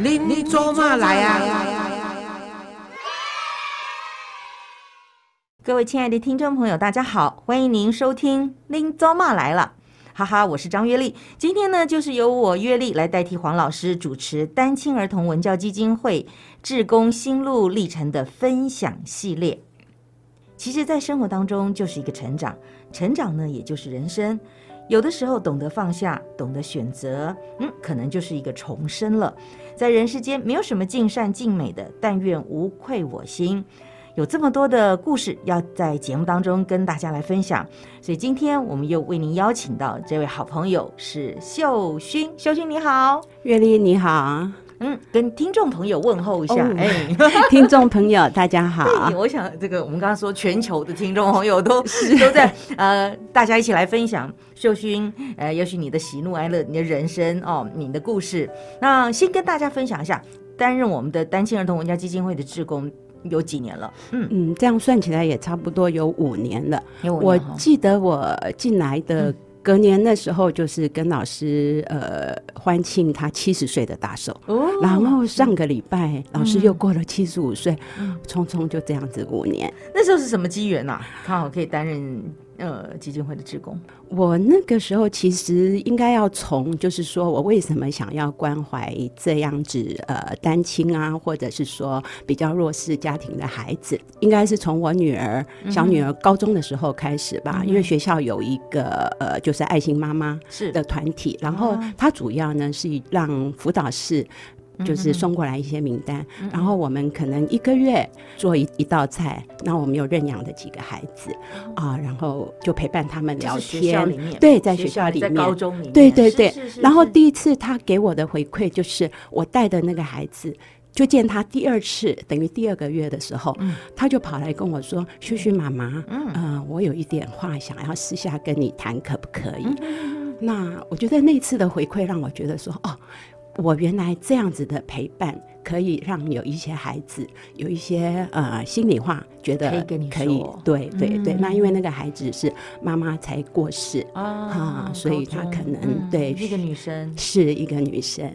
您做嘛来啊？各位亲爱的听众朋友，大家好，欢迎您收听《拎糟嘛来了》，哈哈，我是张月丽。今天呢，就是由我月丽来代替黄老师主持单亲儿童文教基金会志工心路历程的分享系列。其实，在生活当中就是一个成长，成长呢，也就是人生。有的时候懂得放下，懂得选择，嗯，可能就是一个重生了。在人世间，没有什么尽善尽美的，但愿无愧我心。有这么多的故事要在节目当中跟大家来分享，所以今天我们又为您邀请到这位好朋友是秀勋。秀勋你好，月丽你好。嗯，跟听众朋友问候一下，哎，听众朋友大家好。我想这个我们刚刚说全球的听众朋友都都在呃，大家一起来分享秀勋，呃，也许你的喜怒哀乐，你的人生哦，你的故事。那先跟大家分享一下，担任我们的单亲儿童文教基金会的志工有几年了？嗯嗯，这样算起来也差不多有五年了。有我记得我进来的。隔年那时候就是跟老师呃欢庆他七十岁的大寿，然后上个礼拜老师又过了七十五岁，匆匆就这样子五年。那时候是什么机缘呐？刚好可以担任。呃，基金会的职工，我那个时候其实应该要从，就是说我为什么想要关怀这样子呃单亲啊，或者是说比较弱势家庭的孩子，应该是从我女儿小女儿高中的时候开始吧，因为学校有一个呃就是爱心妈妈是。的团体，然后它主要呢是让辅导室。就是送过来一些名单，然后我们可能一个月做一一道菜。那我们有认养的几个孩子啊，然后就陪伴他们聊天。对，在学校里面，高中里面，对对对。然后第一次他给我的回馈就是，我带的那个孩子，就见他第二次，等于第二个月的时候，他就跑来跟我说：“旭旭妈妈，嗯，我有一点话想要私下跟你谈，可不可以？”那我觉得那次的回馈让我觉得说，哦。我原来这样子的陪伴，可以让有一些孩子有一些呃心里话，觉得可以跟你可以对对对。那因为那个孩子是妈妈才过世啊，所以他可能对一个女生是一个女生。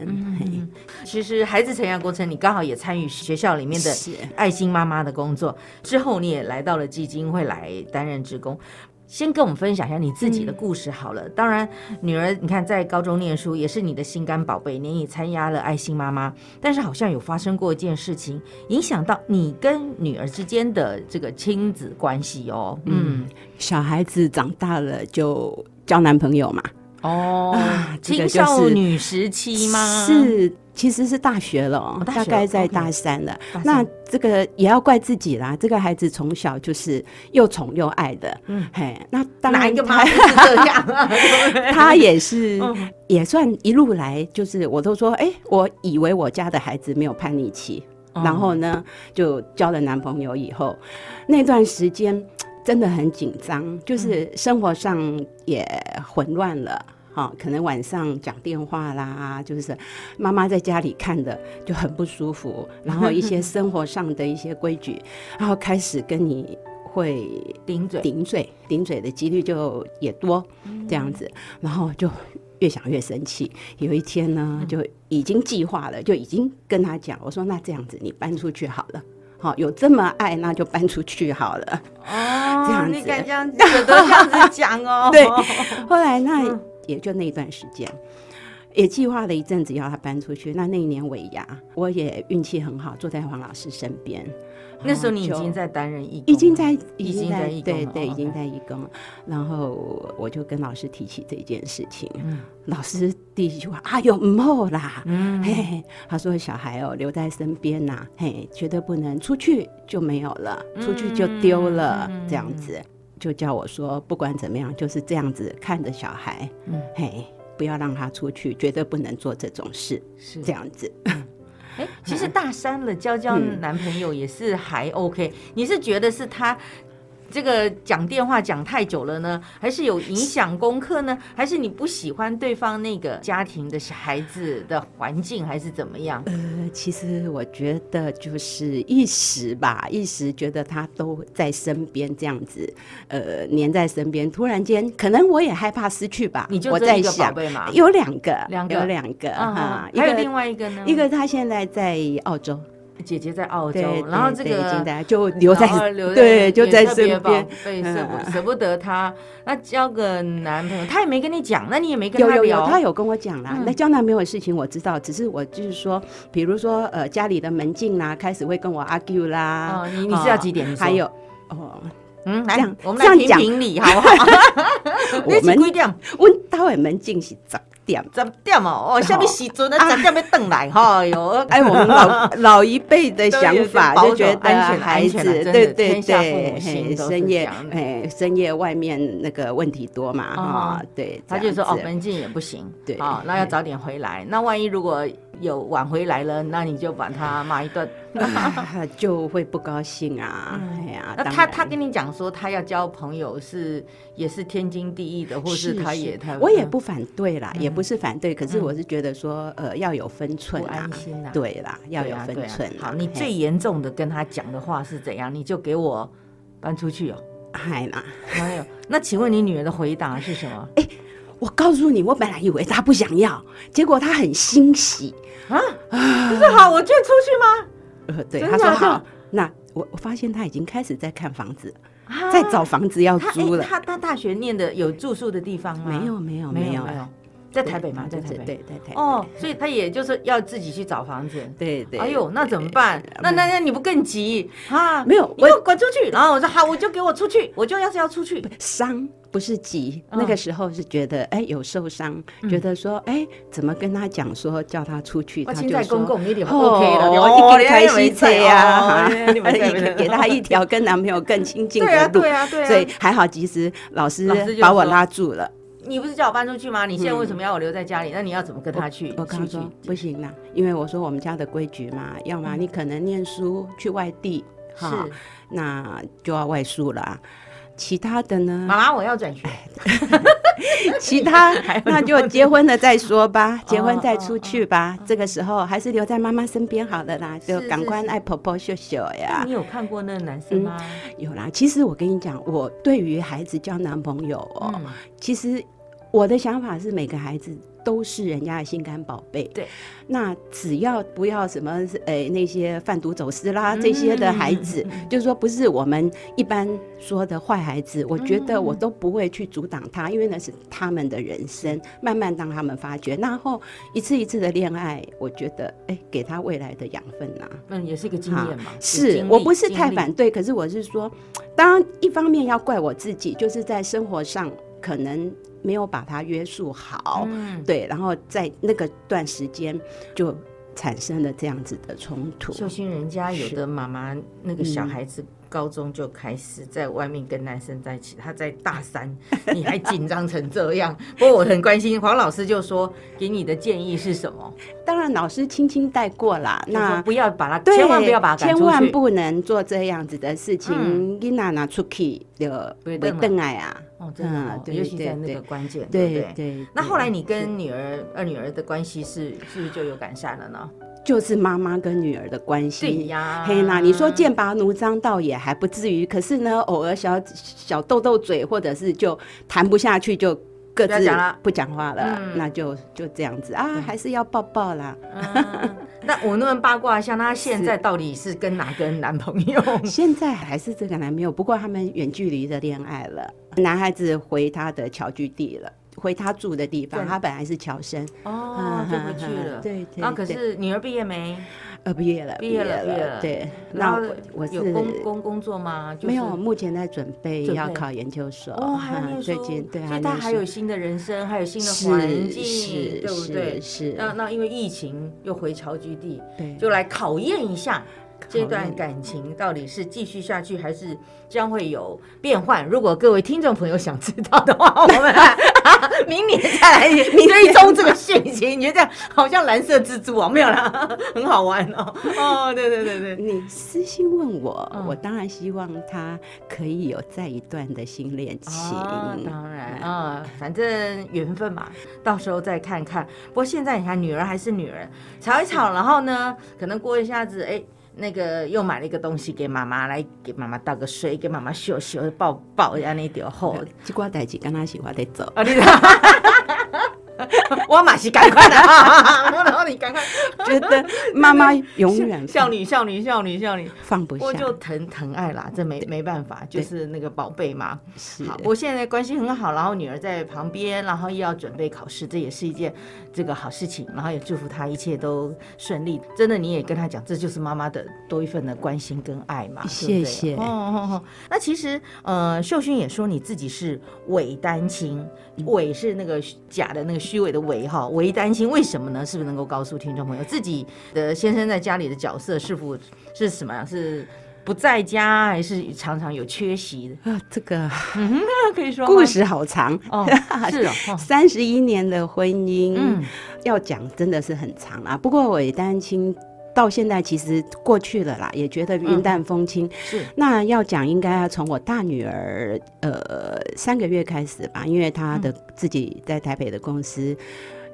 其实孩子成长过程，你刚好也参与学校里面的爱心妈妈的工作，之后你也来到了基金会来担任职工。先跟我们分享一下你自己的故事好了。当然，女儿你看在高中念书也是你的心肝宝贝，你也参加了爱心妈妈。但是好像有发生过一件事情，影响到你跟女儿之间的这个亲子关系哦。嗯，小孩子长大了就交男朋友嘛。哦，青少女时期吗？是。其实是大学了，大概在大三了。那这个也要怪自己啦。这个孩子从小就是又宠又爱的，嗯，嘿，那当然一个妈是这样，他也是 也算一路来，就是我都说，哎，我以为我家的孩子没有叛逆期，然后呢，就交了男朋友以后，那段时间 真的很紧张，就是生活上也混乱了。好，可能晚上讲电话啦，就是妈妈在家里看的就很不舒服，然后一些生活上的一些规矩，然后开始跟你会顶嘴，顶嘴，顶嘴的几率就也多，这样子，然后就越想越生气。有一天呢，就已经计划了，就已经跟他讲，我说那这样子你搬出去好了，好，有这么爱，那就搬出去好了。哦，这样子，你敢这样子都这样子讲哦？对，后来那。也就那一段时间，也计划了一阵子要他搬出去。那那一年尾牙，我也运气很好，坐在黄老师身边。那时候你已经在担任义工，已经在，已经在，对对，已经在义工。然后我就跟老师提起这件事情。老师第一句话啊，有冇啦？嗯，嘿，他说小孩哦留在身边呐，嘿，绝对不能出去就没有了，出去就丢了，这样子。就叫我说，不管怎么样，就是这样子看着小孩，嗯，嘿，不要让他出去，绝对不能做这种事，是这样子。哎，其实大三了，交交男朋友也是还 OK。你是觉得是他这个讲电话讲太久了呢，还是有影响功课呢？还是你不喜欢对方那个家庭的小孩子的环境，还是怎么样？呃，其实我觉得就是一时吧，一时觉得他都在身边这样子，呃，黏在身边，突然间可能我也害怕失去吧。你就我在想？有两个，两个有两个嗯哈，一个还有另外一个呢？一个他现在在澳洲，姐姐在澳洲，，然后这个。在就留在留对就在身边。对，舍舍不得她，那交个男朋友，他也没跟你讲，那你也没跟有有有，聊，他有跟我讲啦。嗯那交男朋友的事情我知道，只是我就是说，比如说呃家里的门禁啦，开始会跟我 argue 啦。哦，你你是要几点？还有哦，嗯，来这样，我们来评这样讲评理好不好？我们几点？阮兜的门禁是十点。十点哦，哦，什么时阵？啊？十点要等来，哈哟，哎，我们老 老一辈的想法就觉得安全孩子，对对对，深夜哎深夜外面那个问题多嘛哦。哈，对，他就说哦，门禁也不行，对。啊，那要早点回来。那万一如果有晚回来了，那你就把他骂一顿。啊 就会不高兴啊，哎呀，嗯那他他跟你讲说他要交朋友是也是天经地义的，或是他也他我也不反对啦，嗯也不是反对，可是嗯我是觉得说，呃，要有分寸啊安，心呐。对啦，要有分寸。好，你最严重的跟他讲的话是怎样？你就给我搬出去哦。嗨啦，还有，那请问你女儿的回答是什么？我告诉你，我本来以为他不想要，结果他很欣喜啊。不是好，我就出去吗？呃，对，他说好，那我我发现他已经开始在看房子，啊在找房子要租了。哎他他大学念的有住宿的地方吗？没有没有没有没有，在台北吗？在台北。对对对。哦，所以他也就是要自己去找房子。对对。哎呦，那怎么办？那那那你不更急啊？没有我滚出去！然后我说好，我就给我出去，我就要是要出去。伤不是急，嗯那个时候是觉得哎有受伤，觉得说哎怎么跟他讲说叫他出去，他就说公共有点哦 OK 了，我一定开西车呀，给 给他一条跟男朋友更亲近对啊的路对。啊对所以啊。还好，及时老师把我拉住了。你不是叫我搬出去吗？你现在为什么要我留在家里？那你要怎么跟他去？我跟他说不行啦，因为我说我们家的规矩嘛，要么你可能念书去外地，哈，是那就要外宿了。其他的呢？妈妈，我要转学。其他那就结婚了再说吧，结婚哦再出去吧。这个时候还是留在妈妈身边好了啦，就是赶快爱婆婆秀秀呀你。有看过那个男生吗？有啦，其实我跟你讲，我对于孩子交男朋友哦，嗯其实我的想法是每个孩子。都是人家的心肝宝贝，对。那只要不要什么，诶、那些贩毒走私啦、嗯这些的孩子，就是说不是我们一般说的坏孩子，我觉得嗯我都不会去阻挡他，因为那是他们的人生，慢慢让他们发掘。然后一次一次的恋爱，我觉得，哎、给他未来的养分呐、嗯，也是一个经验嘛。是我不是太反对，可是我是说，当然一方面要怪我自己，就是在生活上可能没有把它约束好，嗯，对，然后在那个段时间就产生了这样子的冲突。秀心人家有的妈妈那个小嗯孩子高中就开始在外面跟男生在一起，他在大三，你还紧张成这样。不过我很关心，黄老师就说给你的建议是什么？当然老师轻轻带过啦，那不要把他，对千万不要把他赶千。万不能做这样子的事情嗯。囡仔拿出去就不不邓爱啊，哦，真的、哦嗯对尤其在那个关键，对不对对？对。那后来你跟女儿、二女儿的关系是是不是就有改善了呢？就是妈妈跟女儿的关系对。呀，嘿啦，你说剑拔弩张倒也还不至于，可是呢，偶尔小小斗斗嘴，或者是就谈不下去，就各自不要讲话了，嗯那就就这样子啊，还是要抱抱啦。嗯，那我那么八卦一下，那她现在到底是跟哪个男朋友？现在还是这个男朋友，不过他们远距离的恋爱了。男孩子回他的侨居地了，回他住的地方。他本来是侨生，哦，就回去了。对对。然后可是女儿毕业没？呃毕业了，毕业了毕业了对，那我有工工工作吗？就是没有，目前在准备要考研究所。哦，最近对，所以他还有新的人生，还有新的环境，对不对？是是，那那因为疫情又回侨居地，对，就来考验一下这段感情到底是继续下去，还是将会有变换？如果各位听众朋友想知道的话，我们 明年再来追踪这个讯息。你觉得这样好像蓝色蜘蛛网没有啦？很好玩哦。哦，对对对对，你私信问我，嗯我当然希望他可以有再一段的新恋情。哦当然啊、反正缘分嘛，到时候再看看。不过现在你看，女儿还是女儿，吵一吵，然后呢，可能过一下子，哎。那个又买了一个东西给妈妈，来给妈妈倒个水，给妈妈秀秀，抱抱安尼就好。这挂代志跟他喜欢得走。啊，你 我马是赶快的。啊！然后你赶快，觉得妈妈永远少女少女少女少女，放不下，我就疼疼爱啦，这没没办法，就是那个宝贝嘛。是。好，我现在关系很好，然后女儿在旁边，然后又要准备考试，这也是一件这个好事情，然后也祝福她一切都顺利。真的，你也跟她讲，这就是妈妈的多一份的关心跟爱嘛，对不对？谢。谢哦哦哦，那其实呃，秀勋也说你自己是伪单亲，伪是那个假的那个虚伪的伪哈，伪担心，为什么呢？是不是能够告诉听众朋友，自己的先生在家里的角色是否是什么样？是不在家，还是常常有缺席的？啊，这个可以说故事好长哦，是三十一年的婚姻，嗯要讲真的是很长啊。不过伪单亲到现在其实过去了啦，也觉得云淡风轻。是那要讲应该要从我大女儿呃三个月开始吧，因为她的自己在台北的公司。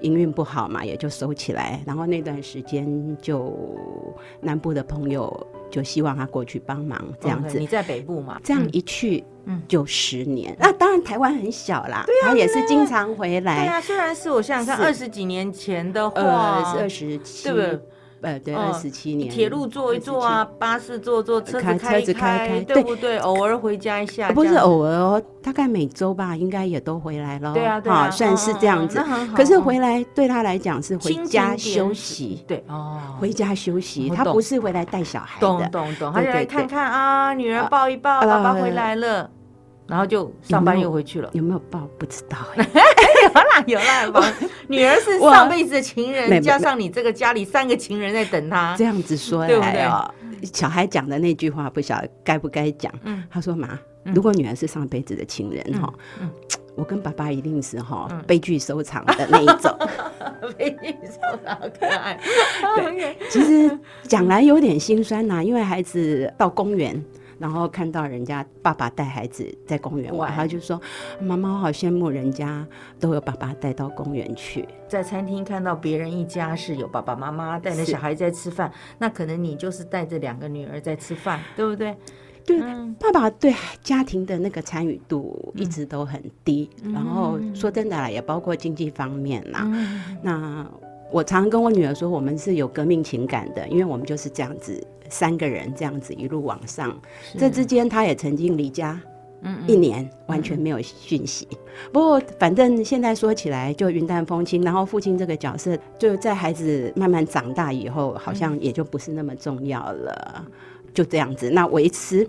营运不好嘛，也就收起来。然后那段时间就南部的朋友就希望她过去帮忙，这样子。你在北部嘛？这样嗯一去，嗯就十年。那当然台湾很小啦，她也是经常回来对来。啊，虽然是我想想看，是二十几年前的呃，话，是二十七，对不对？呃，对，嗯二十七年。铁路坐一坐啊，巴士坐坐，车子开开一车子开开对对不对？偶尔回家一下，呃，不是偶尔哦，大概每周吧，应该也都回来了。对啊，对啊，哈算是这样子可是哦回来对他来讲是回家休息，对哦，回家休息，他不是回来带小孩懂的。懂懂，他就来看看啊，女儿啊抱一抱，啊爸爸回来了，然后就上班又回去了。有没有报不知道 哎，有啦有啦，宝 女儿是上辈子的情人，加上你这个家里三个情人在等她这。样子说对不对来哦，小孩讲的那句话不晓得该不该讲。嗯他说妈，嗯如果女儿是上辈子的情人哈嗯，我跟爸爸一定是哈嗯悲剧收场的那一种。悲剧收场好可爱。OK 其实讲来有点心酸呐、因为孩子到公园，然后看到人家爸爸带孩子在公园玩，他就说：“妈妈，我好羡慕人家都有爸爸带到公园去。在餐厅看到别人一家是有爸爸妈妈带着小孩在吃饭，那可能你就是带着两个女儿在吃饭，对不对？对嗯爸爸对家庭的那个参与度一直都很低，然后说真的啦，也包括经济方面啦。嗯那我常跟我女儿说，我们是有革命情感的，因为我们就是这样子三个人这样子一路往上。这之间，她也曾经离家嗯一年，完全没有讯息。不过，反正现在说起来就云淡风轻。然后父亲这个角色，就在孩子慢慢长大以后，好像也就不是那么重要了。就这样子，那维持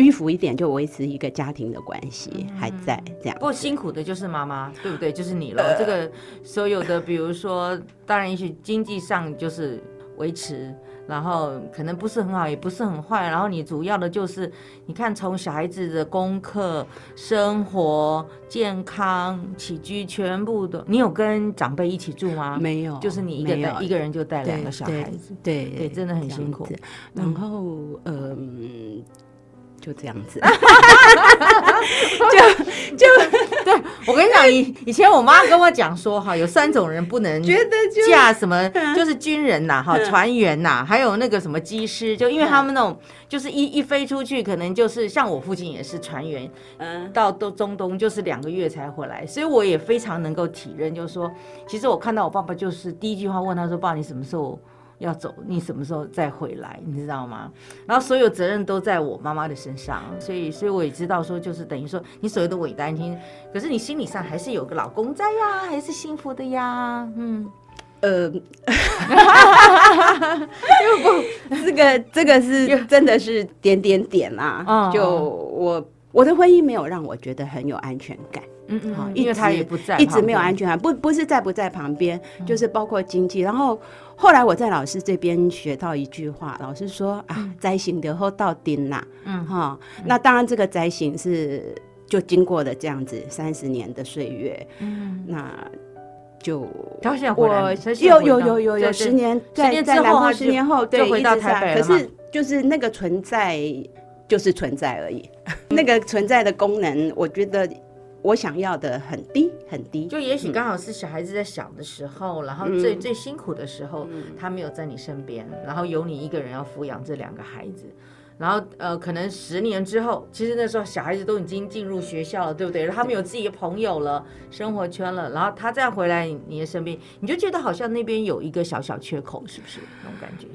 迂腐一点，就维持一个家庭的关系还在这样不。过辛苦的就是妈妈，对不对？就是你了。这个所有的，比如说，当然也许经济上就是维持，然后可能不是很好，也不是很坏。然后你主要的就是，你看从小孩子的功课、生活、健康、起居，全部都，你有跟长辈一起住吗？没有，就是你一个没有带一个人就带两个小孩子。对对真的很辛苦然后嗯，就这样子。就就对我跟你讲，以以前我妈跟我讲说，哈，有三种人不能觉得就嫁什么，就是军人呐，哈，船员呐，还有那个什么机师，就因为他们那种，就是一一飞出去，可能就是像我父亲也是船员，嗯，到都中东就是两个月才回来，所以我也非常能够体认，就是说，其实我看到我爸爸，就是第一句话问他说：“爸，你什么时候要走？你什么时候再回来？你知道吗？”然后所有责任都在我妈妈的身上，所以，所以我也知道说，就是等于说，你所谓的伪单亲，可是你心理上还是有个老公在呀，还是幸福的呀，嗯。呃，不 这个这个是真的是点点点啦、哦就我我的婚姻没有让我觉得很有安全感。嗯嗯因为他直也不在一直没有安全感，不不是在不在旁边，就是包括经济。然后后来我在老师这边学到一句话，老师说啊，灾行的后到丁啦，嗯哈，那当然这个灾行是就经过了这样子三十年的岁月，嗯，那就我有有有有有十年在年在南后十年后，对，就回到台北可是就是那个存在就是存在而已，那个存在的功能，我觉得我想要的很低很低。就也许刚好是小孩子在小的时候，然后最、最辛苦的时候，他没有在你身边，然后有你一个人要抚养这两个孩子。然后呃，可能十年之后，其实那时候小孩子都已经进入学校了，对不对？他们有自己的朋友了，生活圈了，然后他再回来你的身边，你就觉得好像那边有一个小小缺口，是不是那种感觉？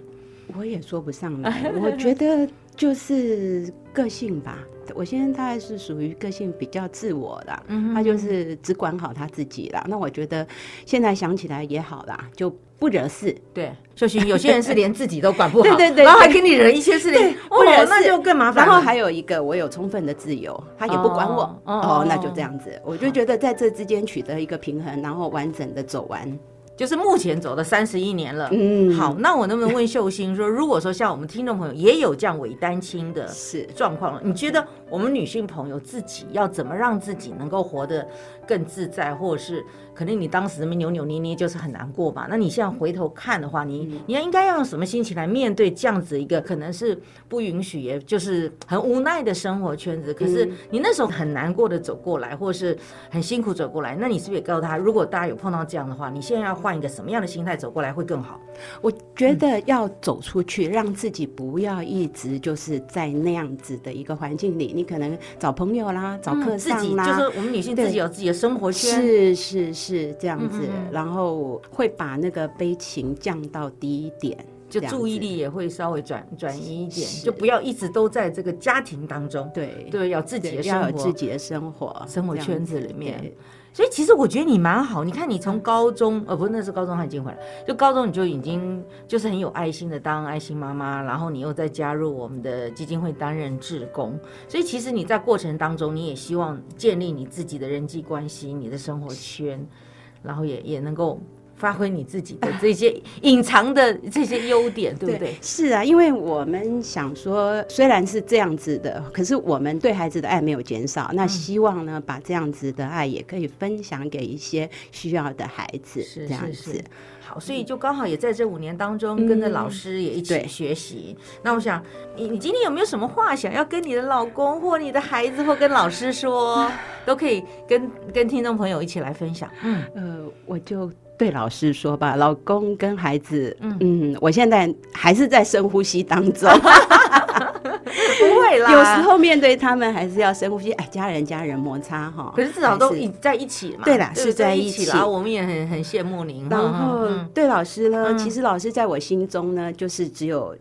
我也说不上来，我觉得就是个性吧。我现在大概是属于个性比较自我的，嗯他就是只管好他自己啦。那我觉得现在想起来也好啦，就不惹事。对，秀琴，有些人是连自己都管不好，对对对然后还给你惹一些事情，不惹事哦那就更麻烦。然后还有一个，我有充分的自由，他也不管我。哦哦哦那就这样子，我就觉得在这之间取得一个平衡，然后完整的走完。就是目前走了三十一年了。嗯好，那我能不能问秀星说，如果说像我们听众朋友也有这样伪单亲的是状况了，你觉得我们女性朋友自己要怎么让自己能够活得更自在，或者是可能你当时那么扭扭捏捏就是很难过吧？那你现在回头看的话，你你要应该要用什么心情来面对这样子一个可能是不允许，也就是很无奈的生活圈子？可是你那时候很难过的走过来，或是很辛苦走过来，那你是不是也告诉他，如果大家有碰到这样的话，你现在要换一个什么样的心态走过来会更好？我觉得要走出去，让自己不要一直就是在那样子的一个环境里。你可能找朋友啦，找课嗯自己上啦，就是我们女性自己有自己的生活圈，是是是这样子，然后会把那个悲情降到低一点，就注意力也会稍微转转移一点，就不要一直都在这个家庭当中，对对，要自己的生活要有自己的生活生活圈子里面对。所以其实我觉得你蛮好，你看你从高中，呃，不那是高中他已经回来，就高中你就已经就是很有爱心的当爱心妈妈，然后你又再加入我们的基金会担任志工，所以其实你在过程当中，你也希望建立你自己的人际关系、你的生活圈，然后也也能够发挥你自己的这些隐藏的这些优点，对不对？是啊，因为我们想说，虽然是这样子的，可是我们对孩子的爱没有减少。嗯那希望呢，把这样子的爱也可以分享给一些需要的孩子，是这样子是是。好，所以就刚好也在这五年当中，跟着老师也一起学习。那我想，你你今天有没有什么话想要跟你的老公或你的孩子或跟老师说，都可以跟跟听众朋友一起来分享。嗯，呃，我就对老师说吧，老公跟孩子，嗯我现在还是在深呼吸当中。不会啦，有时。候面对他们还是要深呼吸，哎，家人家人摩擦哈。可是至少都一在一起嘛，对啦不是在一一起啦。我们也很很羡慕您。然嗯后嗯对老师呢，嗯其实老师在我心中呢，就是只有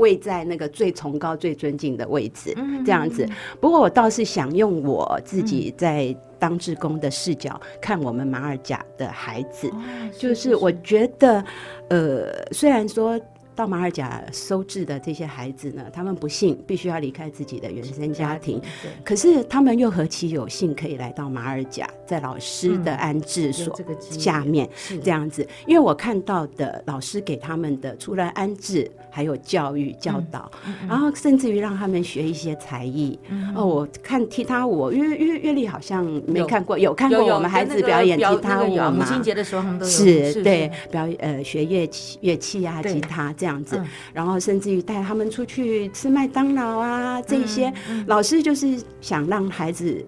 位在那个最崇高、最尊敬的位置，嗯这样子。不过我倒是想用我自己在当志工的视角看我们马尔甲的孩子，哦就是我觉得，呃，虽然说。到马尔甲收治的这些孩子呢，他们不幸必须要离开自己的原生家庭，对可是他们又何其有幸可以来到马尔甲，在老师的安置所这个下面是这样子。因为我看到的老师给他们的，除了安置，还有教育教导，嗯然后甚至于让他们学一些才艺。哦，我看踢踏舞，因为因为月丽好像没看过，有看过我们孩子表演表踢踏舞那个有啊母？亲节的时候他们都有是对是。表演呃学乐器乐器啊吉他这样子。嗯，然后甚至于带他们出去吃麦当劳啊这些，嗯。老师就是想让孩子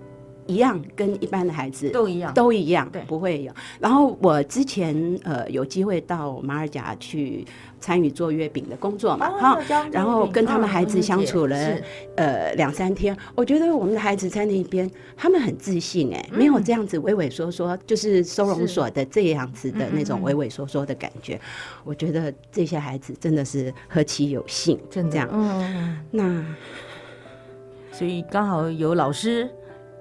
一样跟一般的孩子都一样。都一样，对不会有。然后我之前呃有机会到马尔甲去参与做月饼的工作嘛，哈、哦然后跟他们孩子相处了、嗯呃两三天，我觉得我们的孩子在那边，他们很自信哎、没有这样子畏畏缩缩，就是收容所的这样子的那种畏畏缩缩的感觉。我觉得这些孩子真的是何其有幸，真的这样。嗯。那所以刚好有老师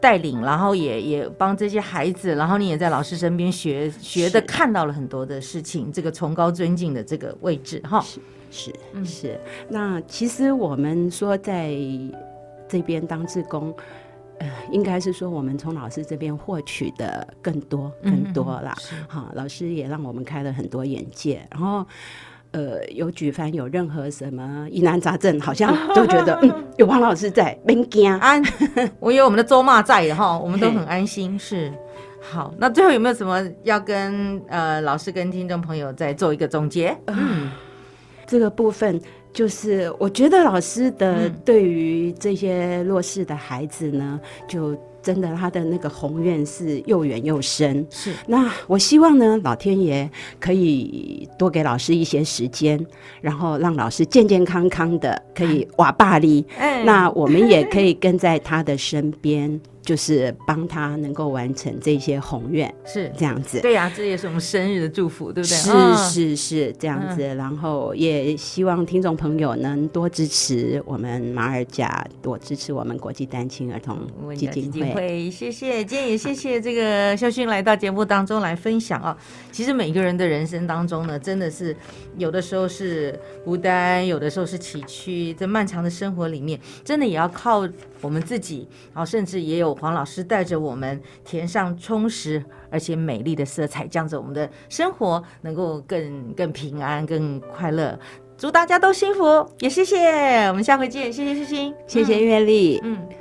带领，然后也也帮这些孩子，然后你也在老师身边学学的，看到了很多的事情，这个崇高尊敬的这个位置哈。是是是，那其实我们说在这边当志工，呃应该是说我们从老师这边获取的更多嗯更多啦。是好，老师也让我们开了很多眼界，然后。呃，有举凡有任何什么疑难杂症，好像都觉得 嗯，有王老师在，没惊。安，我有我们的周骂在的哈，我们都很安心。是，好，那最后有没有什么要跟呃老师跟听众朋友再做一个总结？嗯，这个部分就是，我觉得老师的嗯对于这些弱势的孩子呢，就真的他的那个宏愿是又远又深。是，那我希望呢，老天爷可以多给老师一些时间，然后让老师健健康康的可以瓦霸力。哎那我们也可以跟在他的身边，就是帮他能够完成这些宏愿，是，这样子。对呀、这也是我们生日的祝福，对不对？是嗯是是这样子，然后也希望听众朋友能多支持我们马尔甲，多支持我们国际单亲儿童基金会。谢谢，今天也谢谢这个肖勋来到节目当中来分享啊。其实每个人的人生当中呢，真的是有的时候是孤单，有的时候是崎岖，在漫长的生活里面，真的也要靠我们自己，然后甚至也有黄老师带着我们填上充实而且美丽的色彩，这样子我们的生活能够更更平安、更快乐。祝大家都幸福，也谢谢，我们下回见，谢谢欣欣，谢谢月丽。嗯。嗯